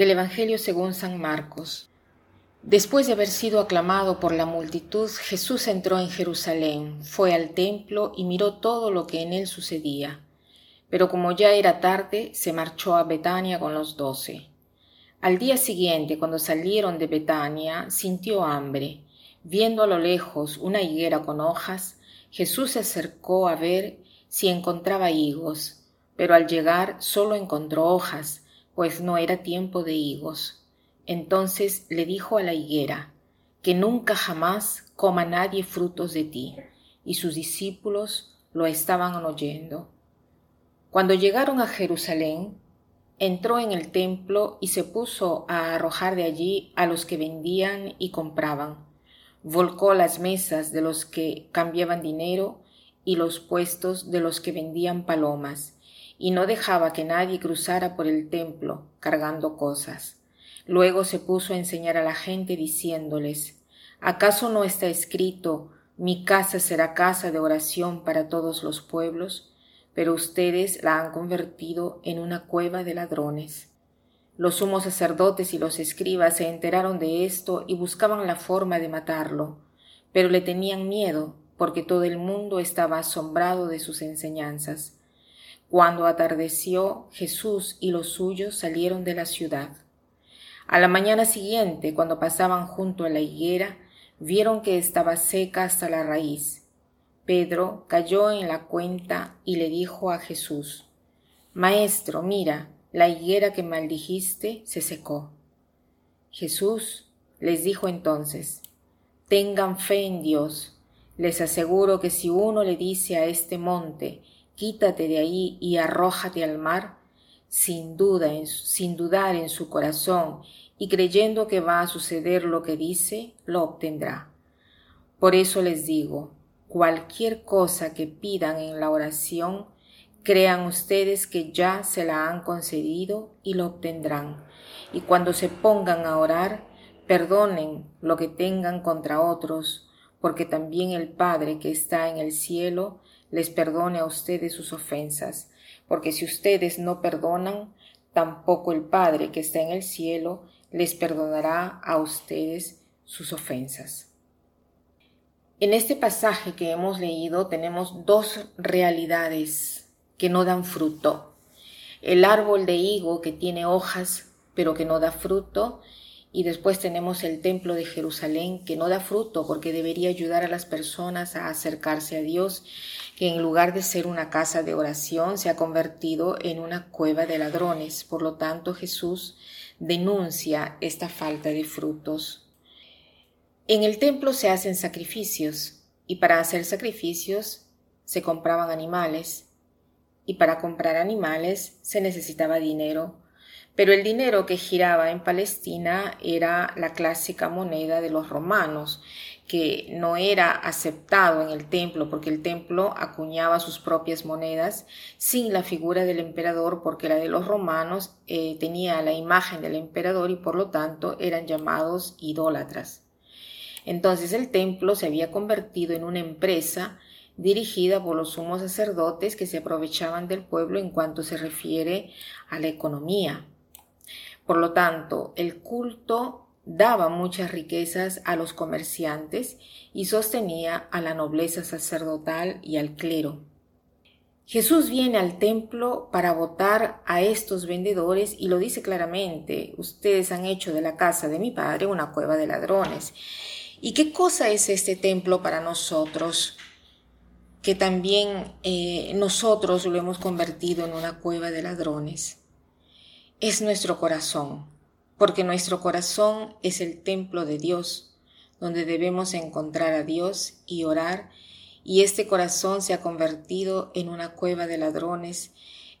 Del Evangelio según San Marcos. Después de haber sido aclamado por la multitud, Jesús entró en Jerusalén, fue al templo y miró todo lo que en él sucedía. Pero como ya era tarde, se marchó a Betania con los doce. Al día siguiente, cuando salieron de Betania, sintió hambre. Viendo a lo lejos una higuera con hojas, Jesús se acercó a ver si encontraba higos, pero al llegar solo encontró hojas, pues no era tiempo de higos. Entonces le dijo a la higuera, que nunca jamás coma nadie frutos de ti. Y sus discípulos lo estaban oyendo. Cuando llegaron a Jerusalén, entró en el templo y se puso a arrojar de allí a los que vendían y compraban. Volcó las mesas de los que cambiaban dinero y los puestos de los que vendían palomas, y no dejaba que nadie cruzara por el templo cargando cosas. Luego se puso a enseñar a la gente diciéndoles, ¿acaso no está escrito, mi casa será casa de oración para todos los pueblos? Pero ustedes la han convertido en una cueva de ladrones. Los sumos sacerdotes y los escribas se enteraron de esto y buscaban la forma de matarlo, pero le tenían miedo porque todo el mundo estaba asombrado de sus enseñanzas. Cuando atardeció, Jesús y los suyos salieron de la ciudad. A la mañana siguiente, cuando pasaban junto a la higuera, vieron que estaba seca hasta la raíz. Pedro cayó en la cuenta y le dijo a Jesús, Maestro, mira, la higuera que maldijiste se secó. Jesús les dijo entonces, Tengan fe en Dios. Les aseguro que si uno le dice a este monte, Quítate de ahí y arrójate al mar, sin duda, sin dudar en su corazón y creyendo que va a suceder lo que dice, lo obtendrá. Por eso les digo, cualquier cosa que pidan en la oración, crean ustedes que ya se la han concedido y lo obtendrán. Y cuando se pongan a orar, perdonen lo que tengan contra otros, porque también el Padre que está en el cielo les perdone a ustedes sus ofensas, porque si ustedes no perdonan, tampoco el Padre que está en el cielo les perdonará a ustedes sus ofensas. En este pasaje que hemos leído tenemos dos realidades que no dan fruto. El árbol de higo que tiene hojas pero que no da fruto y después tenemos el templo de Jerusalén que no da fruto porque debería ayudar a las personas a acercarse a Dios, que en lugar de ser una casa de oración se ha convertido en una cueva de ladrones. Por lo tanto, Jesús denuncia esta falta de frutos. En el templo se hacen sacrificios y para hacer sacrificios se compraban animales y para comprar animales se necesitaba dinero pero el dinero que giraba en Palestina era la clásica moneda de los romanos, que no era aceptado en el templo porque el templo acuñaba sus propias monedas sin la figura del emperador porque la de los romanos eh, tenía la imagen del emperador y por lo tanto eran llamados idólatras. Entonces el templo se había convertido en una empresa dirigida por los sumos sacerdotes que se aprovechaban del pueblo en cuanto se refiere a la economía. Por lo tanto, el culto daba muchas riquezas a los comerciantes y sostenía a la nobleza sacerdotal y al clero. Jesús viene al templo para votar a estos vendedores y lo dice claramente, ustedes han hecho de la casa de mi padre una cueva de ladrones. ¿Y qué cosa es este templo para nosotros? Que también eh, nosotros lo hemos convertido en una cueva de ladrones es nuestro corazón, porque nuestro corazón es el templo de Dios, donde debemos encontrar a Dios y orar, y este corazón se ha convertido en una cueva de ladrones,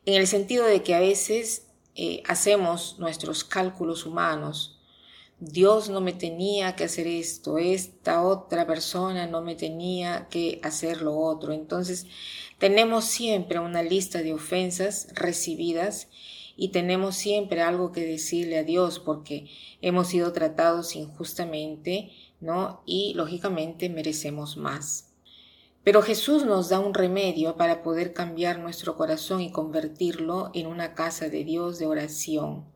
en el sentido de que a veces eh, hacemos nuestros cálculos humanos. Dios no me tenía que hacer esto, esta otra persona no me tenía que hacer lo otro. Entonces, tenemos siempre una lista de ofensas recibidas y tenemos siempre algo que decirle a Dios porque hemos sido tratados injustamente, ¿no? Y lógicamente merecemos más. Pero Jesús nos da un remedio para poder cambiar nuestro corazón y convertirlo en una casa de Dios de oración.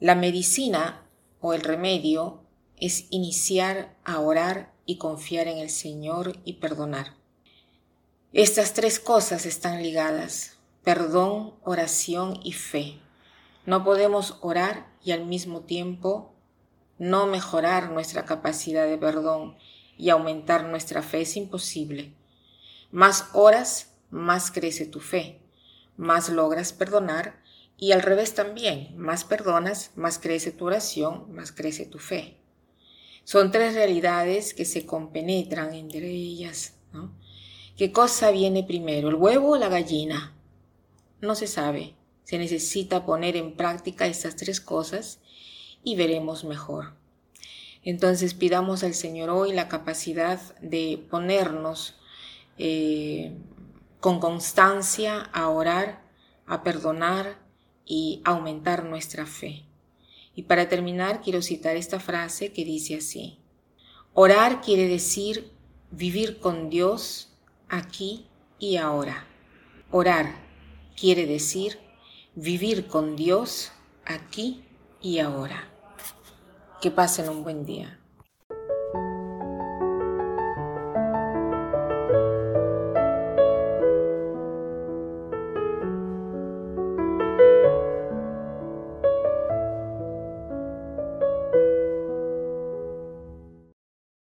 La medicina o el remedio es iniciar a orar y confiar en el Señor y perdonar. Estas tres cosas están ligadas, perdón, oración y fe. No podemos orar y al mismo tiempo no mejorar nuestra capacidad de perdón y aumentar nuestra fe es imposible. Más oras, más crece tu fe, más logras perdonar y al revés también, más perdonas, más crece tu oración, más crece tu fe. Son tres realidades que se compenetran entre ellas. ¿Qué cosa viene primero, el huevo o la gallina? No se sabe. Se necesita poner en práctica estas tres cosas y veremos mejor. Entonces pidamos al Señor hoy la capacidad de ponernos eh, con constancia a orar, a perdonar y aumentar nuestra fe. Y para terminar quiero citar esta frase que dice así. Orar quiere decir vivir con Dios aquí y ahora. Orar quiere decir vivir con Dios aquí y ahora. Que pasen un buen día.